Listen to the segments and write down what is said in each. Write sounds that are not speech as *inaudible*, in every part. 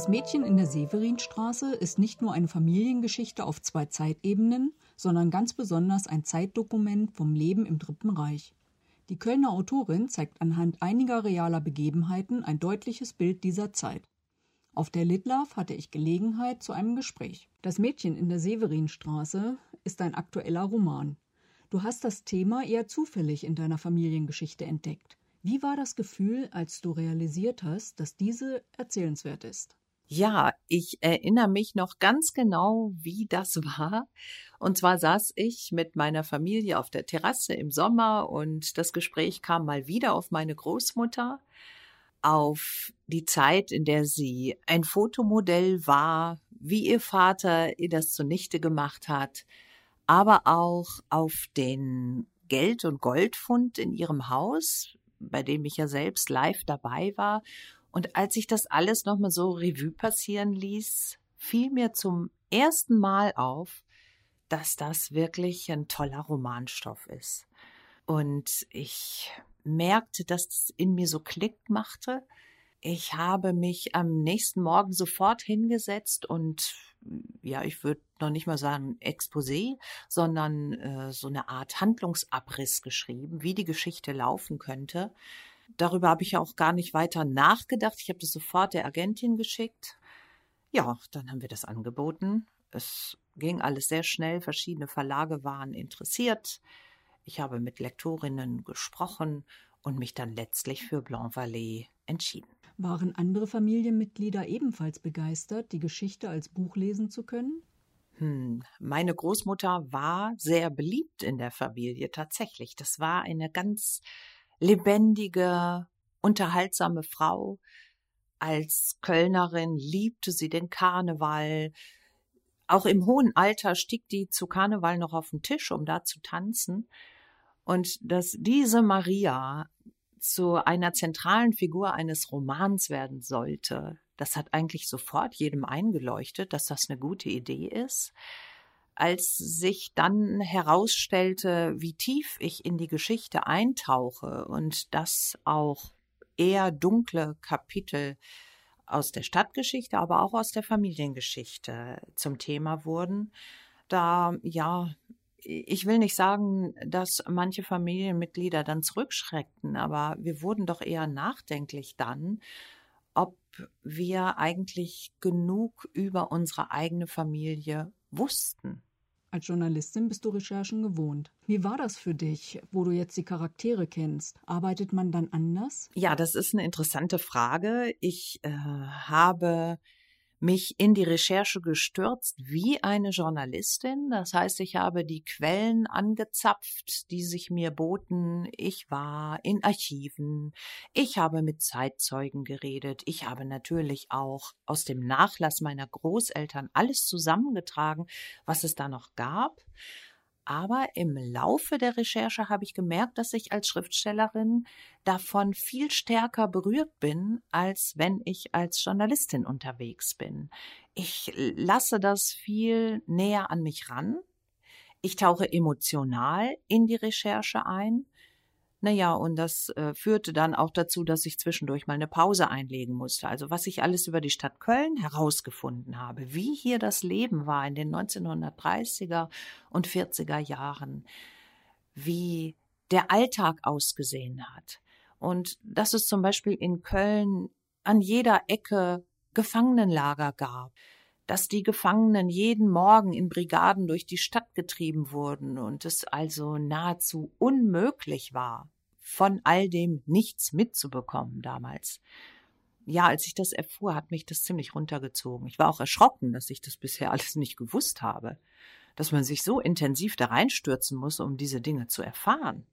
Das Mädchen in der Severinstraße ist nicht nur eine Familiengeschichte auf zwei Zeitebenen, sondern ganz besonders ein Zeitdokument vom Leben im Dritten Reich. Die Kölner Autorin zeigt anhand einiger realer Begebenheiten ein deutliches Bild dieser Zeit. Auf der Litlaff hatte ich Gelegenheit zu einem Gespräch. Das Mädchen in der Severinstraße ist ein aktueller Roman. Du hast das Thema eher zufällig in deiner Familiengeschichte entdeckt. Wie war das Gefühl, als du realisiert hast, dass diese erzählenswert ist? Ja, ich erinnere mich noch ganz genau, wie das *laughs* war. Und zwar saß ich mit meiner Familie auf der Terrasse im Sommer und das Gespräch kam mal wieder auf meine Großmutter, auf die Zeit, in der sie ein Fotomodell war, wie ihr Vater ihr das zunichte gemacht hat, aber auch auf den Geld- und Goldfund in ihrem Haus, bei dem ich ja selbst live dabei war und als ich das alles nochmal so Revue passieren ließ, fiel mir zum ersten Mal auf, dass das wirklich ein toller Romanstoff ist. Und ich merkte, dass es in mir so Klick machte. Ich habe mich am nächsten Morgen sofort hingesetzt und ja, ich würde noch nicht mal sagen Exposé, sondern äh, so eine Art Handlungsabriss geschrieben, wie die Geschichte laufen könnte. Darüber habe ich ja auch gar nicht weiter nachgedacht. Ich habe das sofort der Agentin geschickt. Ja, dann haben wir das angeboten. Es ging alles sehr schnell. Verschiedene Verlage waren interessiert. Ich habe mit Lektorinnen gesprochen und mich dann letztlich für Blanc Vallée entschieden. Waren andere Familienmitglieder ebenfalls begeistert, die Geschichte als Buch lesen zu können? Hm, meine Großmutter war sehr beliebt in der Familie tatsächlich. Das war eine ganz lebendige, unterhaltsame Frau. Als Kölnerin liebte sie den Karneval. Auch im hohen Alter stieg die zu Karneval noch auf den Tisch, um da zu tanzen. Und dass diese Maria zu einer zentralen Figur eines Romans werden sollte, das hat eigentlich sofort jedem eingeleuchtet, dass das eine gute Idee ist als sich dann herausstellte, wie tief ich in die Geschichte eintauche und das auch eher dunkle Kapitel aus der Stadtgeschichte, aber auch aus der Familiengeschichte zum Thema wurden, da ja, ich will nicht sagen, dass manche Familienmitglieder dann zurückschreckten, aber wir wurden doch eher nachdenklich dann, ob wir eigentlich genug über unsere eigene Familie wussten. Als Journalistin bist du Recherchen gewohnt. Wie war das für dich, wo du jetzt die Charaktere kennst? Arbeitet man dann anders? Ja, das ist eine interessante Frage. Ich äh, habe mich in die Recherche gestürzt wie eine Journalistin. Das heißt, ich habe die Quellen angezapft, die sich mir boten. Ich war in Archiven. Ich habe mit Zeitzeugen geredet. Ich habe natürlich auch aus dem Nachlass meiner Großeltern alles zusammengetragen, was es da noch gab. Aber im Laufe der Recherche habe ich gemerkt, dass ich als Schriftstellerin davon viel stärker berührt bin, als wenn ich als Journalistin unterwegs bin. Ich lasse das viel näher an mich ran. Ich tauche emotional in die Recherche ein. Naja, und das äh, führte dann auch dazu, dass ich zwischendurch mal eine Pause einlegen musste. Also was ich alles über die Stadt Köln herausgefunden habe, wie hier das Leben war in den 1930er und 40er Jahren, wie der Alltag ausgesehen hat. Und dass es zum Beispiel in Köln an jeder Ecke Gefangenenlager gab dass die Gefangenen jeden Morgen in Brigaden durch die Stadt getrieben wurden und es also nahezu unmöglich war, von all dem nichts mitzubekommen damals. Ja, als ich das erfuhr, hat mich das ziemlich runtergezogen. Ich war auch erschrocken, dass ich das bisher *laughs* alles nicht gewusst habe, dass man sich so intensiv da reinstürzen muss, um diese Dinge zu erfahren.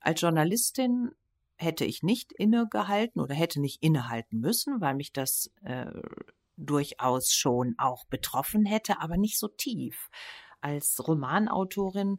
Als Journalistin hätte ich nicht innegehalten oder hätte nicht innehalten müssen, weil mich das äh, durchaus schon auch betroffen hätte, aber nicht so tief. Als Romanautorin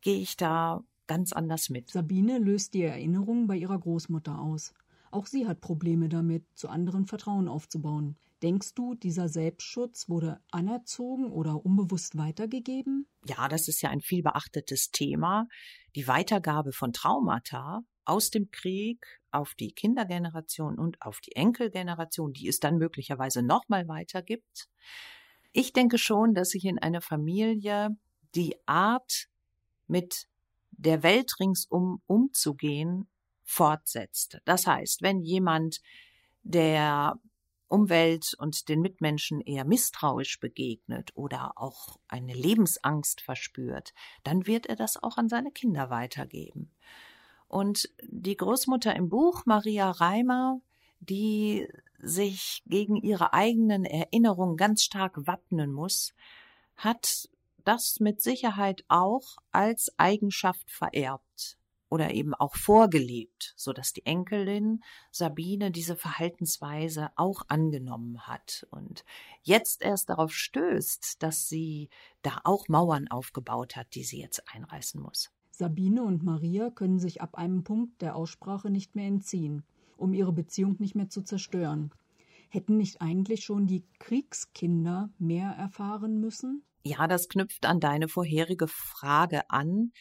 gehe ich da ganz anders mit. Sabine löst die Erinnerungen bei ihrer Großmutter aus. Auch sie hat Probleme damit, zu anderen Vertrauen aufzubauen. Denkst du, dieser Selbstschutz wurde anerzogen oder unbewusst weitergegeben? Ja, das ist ja ein viel beachtetes Thema. Die Weitergabe von Traumata aus dem Krieg auf die Kindergeneration und auf die Enkelgeneration, die es dann möglicherweise nochmal weitergibt. Ich denke schon, dass sich in einer Familie die Art, mit der Welt ringsum umzugehen, fortsetzt. Das heißt, wenn jemand der Umwelt und den Mitmenschen eher misstrauisch begegnet oder auch eine Lebensangst verspürt, dann wird er das auch an seine Kinder weitergeben. Und die Großmutter im Buch, Maria Reimer, die sich gegen ihre eigenen Erinnerungen ganz stark wappnen muss, hat das mit Sicherheit auch als Eigenschaft vererbt oder eben auch vorgelebt, so dass die Enkelin Sabine diese Verhaltensweise auch angenommen hat und jetzt erst darauf stößt, dass sie da auch Mauern aufgebaut hat, die sie jetzt einreißen muss. Sabine und Maria können sich ab einem Punkt der Aussprache nicht mehr entziehen, um ihre Beziehung nicht mehr zu zerstören. Hätten nicht eigentlich schon die Kriegskinder mehr erfahren müssen? Ja, das knüpft an deine vorherige Frage an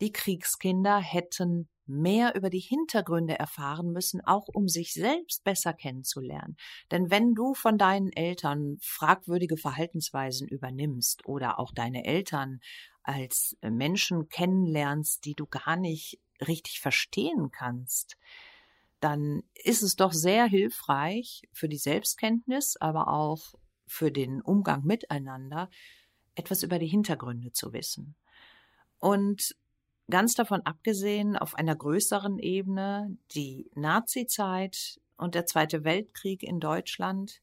die Kriegskinder hätten mehr über die Hintergründe erfahren müssen, auch um sich selbst besser kennenzulernen. Denn wenn du von deinen Eltern fragwürdige Verhaltensweisen übernimmst oder auch deine Eltern als Menschen kennenlernst, die du gar nicht richtig verstehen kannst, dann ist es doch sehr hilfreich für die Selbstkenntnis, aber auch für den Umgang miteinander, etwas über die Hintergründe zu wissen. Und Ganz davon abgesehen, auf einer größeren Ebene, die Nazizeit und der Zweite Weltkrieg in Deutschland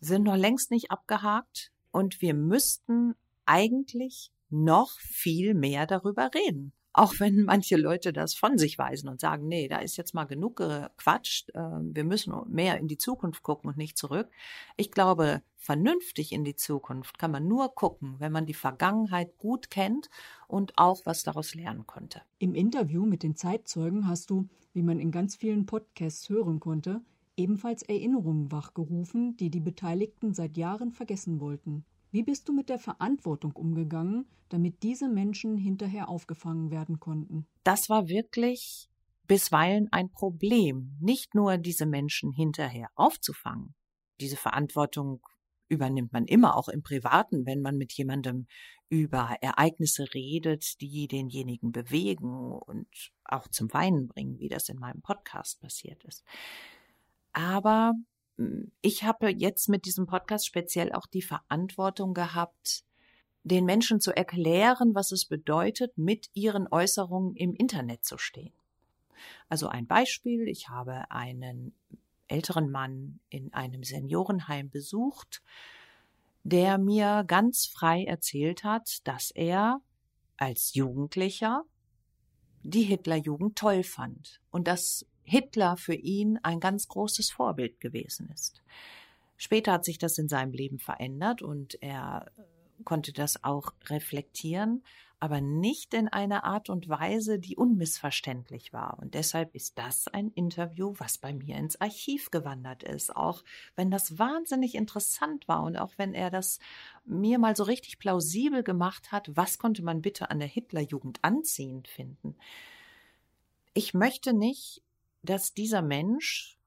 sind noch längst nicht abgehakt und wir müssten eigentlich noch viel mehr darüber reden. Auch wenn manche Leute das von sich weisen und sagen, nee, da ist jetzt mal genug gequatscht, ähm, wir müssen mehr in die Zukunft gucken und nicht zurück. Ich glaube, vernünftig in die Zukunft kann man nur gucken, wenn man die Vergangenheit gut kennt und auch was daraus lernen konnte. Im Interview mit den Zeitzeugen hast du, wie man in ganz vielen Podcasts hören konnte, ebenfalls Erinnerungen wachgerufen, die die Beteiligten seit Jahren vergessen wollten. Wie bist du mit der Verantwortung umgegangen, damit diese Menschen hinterher aufgefangen werden konnten? Das war wirklich bisweilen ein Problem, nicht nur diese Menschen hinterher aufzufangen. Diese Verantwortung übernimmt man immer auch im Privaten, wenn man mit jemandem über Ereignisse redet, die denjenigen bewegen und auch zum Weinen bringen, wie das in meinem Podcast passiert ist. Aber ich habe jetzt mit diesem Podcast speziell auch die Verantwortung gehabt, den Menschen zu erklären, was es bedeutet, mit ihren Äußerungen im Internet zu stehen. Also ein Beispiel, ich habe einen älteren Mann in einem Seniorenheim besucht, der mir ganz frei erzählt hat, dass er als Jugendlicher die Hitlerjugend toll fand und dass Hitler für ihn ein ganz großes Vorbild gewesen ist. Später hat sich das in seinem Leben verändert und er konnte das auch reflektieren, aber nicht in einer Art und Weise, die unmissverständlich war. Und deshalb ist das ein Interview, was bei mir ins Archiv gewandert ist, auch wenn das wahnsinnig interessant war und auch wenn er das mir mal so richtig plausibel gemacht hat, was konnte man bitte an der Hitlerjugend anziehend finden. Ich möchte nicht dass dieser Mensch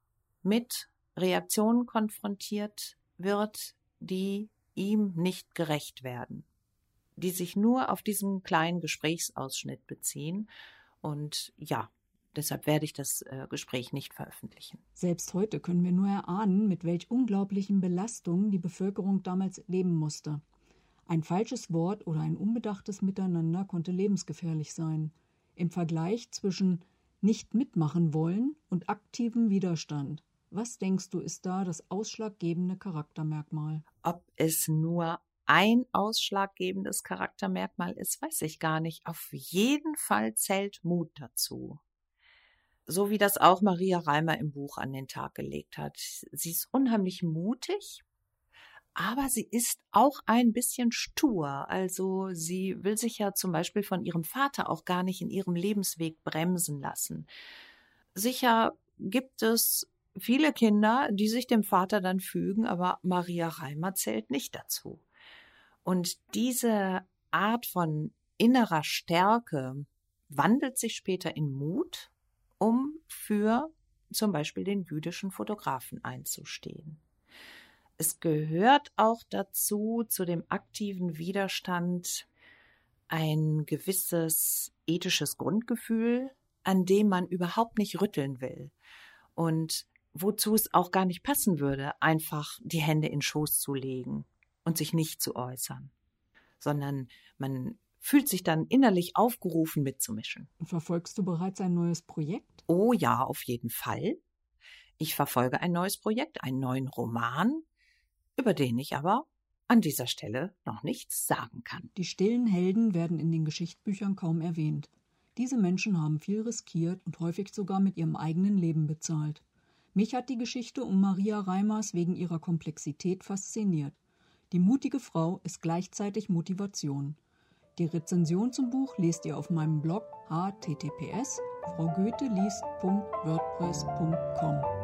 mit Reaktionen konfrontiert wird, die ihm nicht gerecht werden, die sich nur auf diesen kleinen Gesprächsausschnitt beziehen. Und ja, deshalb werde ich das äh, Gespräch nicht veröffentlichen. Selbst heute können wir nur erahnen, mit welch unglaublichen Belastungen die Bevölkerung damals leben musste. Ein falsches Wort oder ein unbedachtes Miteinander konnte lebensgefährlich sein. Im Vergleich zwischen nicht mitmachen wollen und aktiven Widerstand. Was denkst du, ist da das ausschlaggebende Charaktermerkmal? Ob es nur ein ausschlaggebendes Charaktermerkmal ist, weiß ich gar nicht. Auf jeden Fall zählt Mut dazu. So wie das auch Maria Reimer im Buch an den Tag gelegt hat. Sie ist unheimlich mutig aber sie ist auch ein bisschen stur. Also sie will sich ja zum Beispiel von ihrem Vater auch gar nicht in ihrem Lebensweg bremsen lassen. Sicher gibt es viele Kinder, die sich dem Vater dann fügen, aber Maria Reimer zählt nicht dazu. Und diese Art von innerer Stärke wandelt sich später in Mut, um für zum Beispiel den jüdischen Fotografen einzustehen. Es gehört auch dazu, zu dem aktiven Widerstand, ein gewisses ethisches Grundgefühl, an dem man überhaupt nicht rütteln will und wozu es auch gar nicht passen würde, einfach die Hände in Schoß zu legen und sich nicht zu äußern, sondern man fühlt sich dann innerlich aufgerufen mitzumischen. Verfolgst du bereits ein neues Projekt? Oh ja, auf jeden Fall. Ich verfolge ein neues Projekt, einen neuen Roman, über den ich aber an dieser Stelle noch nichts sagen kann. Die stillen Helden werden in den Geschichtsbüchern kaum erwähnt. Diese Menschen haben viel riskiert und häufig sogar mit ihrem eigenen Leben bezahlt. Mich hat die Geschichte um Maria Reimers wegen ihrer Komplexität fasziniert. Die mutige Frau ist gleichzeitig Motivation. Die Rezension zum Buch lest ihr auf meinem Blog https fraugoetheliest.wordpress.com.